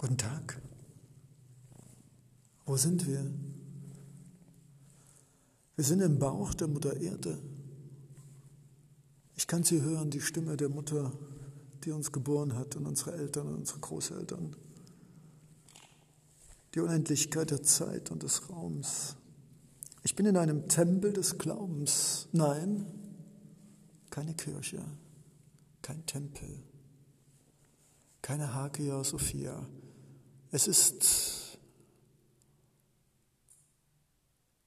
Guten Tag. Wo sind wir? Wir sind im Bauch der Mutter Erde. Ich kann sie hören, die Stimme der Mutter, die uns geboren hat und unsere Eltern und unsere Großeltern. Die Unendlichkeit der Zeit und des Raums. Ich bin in einem Tempel des Glaubens. Nein, keine Kirche, kein Tempel, keine Hagia Sophia. Es ist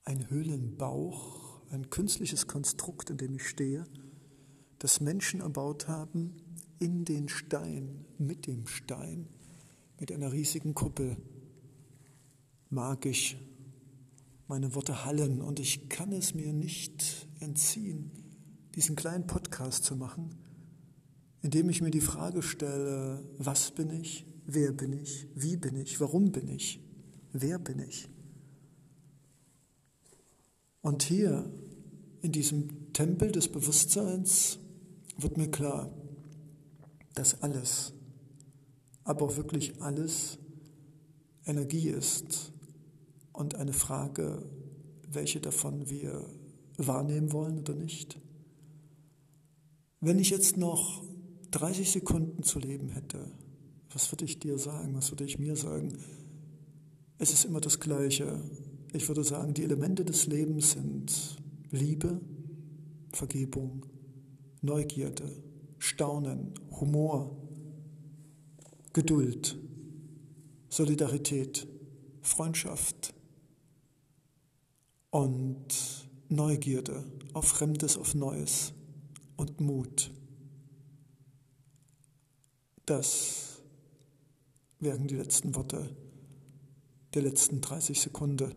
ein Höhlenbauch, ein künstliches Konstrukt, in dem ich stehe, das Menschen erbaut haben in den Stein, mit dem Stein, mit einer riesigen Kuppel. Magisch. Meine Worte hallen und ich kann es mir nicht entziehen, diesen kleinen Podcast zu machen, indem ich mir die Frage stelle, was bin ich, wer bin ich, wie bin ich, warum bin ich, wer bin ich. Und hier in diesem Tempel des Bewusstseins wird mir klar, dass alles, aber auch wirklich alles Energie ist und eine Frage, welche davon wir wahrnehmen wollen oder nicht. Wenn ich jetzt noch 30 Sekunden zu leben hätte, was würde ich dir sagen? Was würde ich mir sagen? Es ist immer das Gleiche. Ich würde sagen, die Elemente des Lebens sind Liebe, Vergebung, Neugierde, Staunen, Humor, Geduld, Solidarität, Freundschaft und Neugierde auf Fremdes, auf Neues und Mut. Das wären die letzten Worte der letzten 30 Sekunden.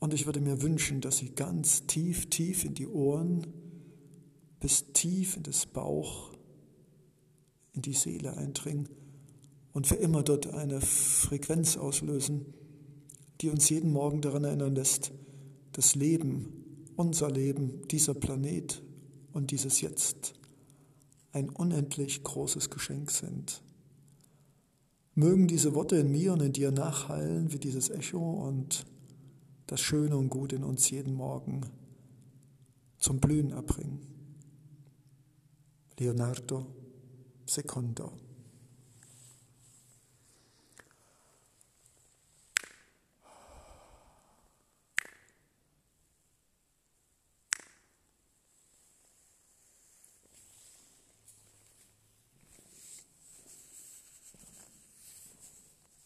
Und ich würde mir wünschen, dass sie ganz tief, tief in die Ohren, bis tief in das Bauch, in die Seele eindringen und für immer dort eine Frequenz auslösen, die uns jeden Morgen daran erinnern lässt, das Leben, unser Leben, dieser Planet und dieses Jetzt ein unendlich großes Geschenk sind. Mögen diese Worte in mir und in dir nachhallen wie dieses Echo und das Schöne und Gute in uns jeden Morgen zum Blühen erbringen. Leonardo Secondo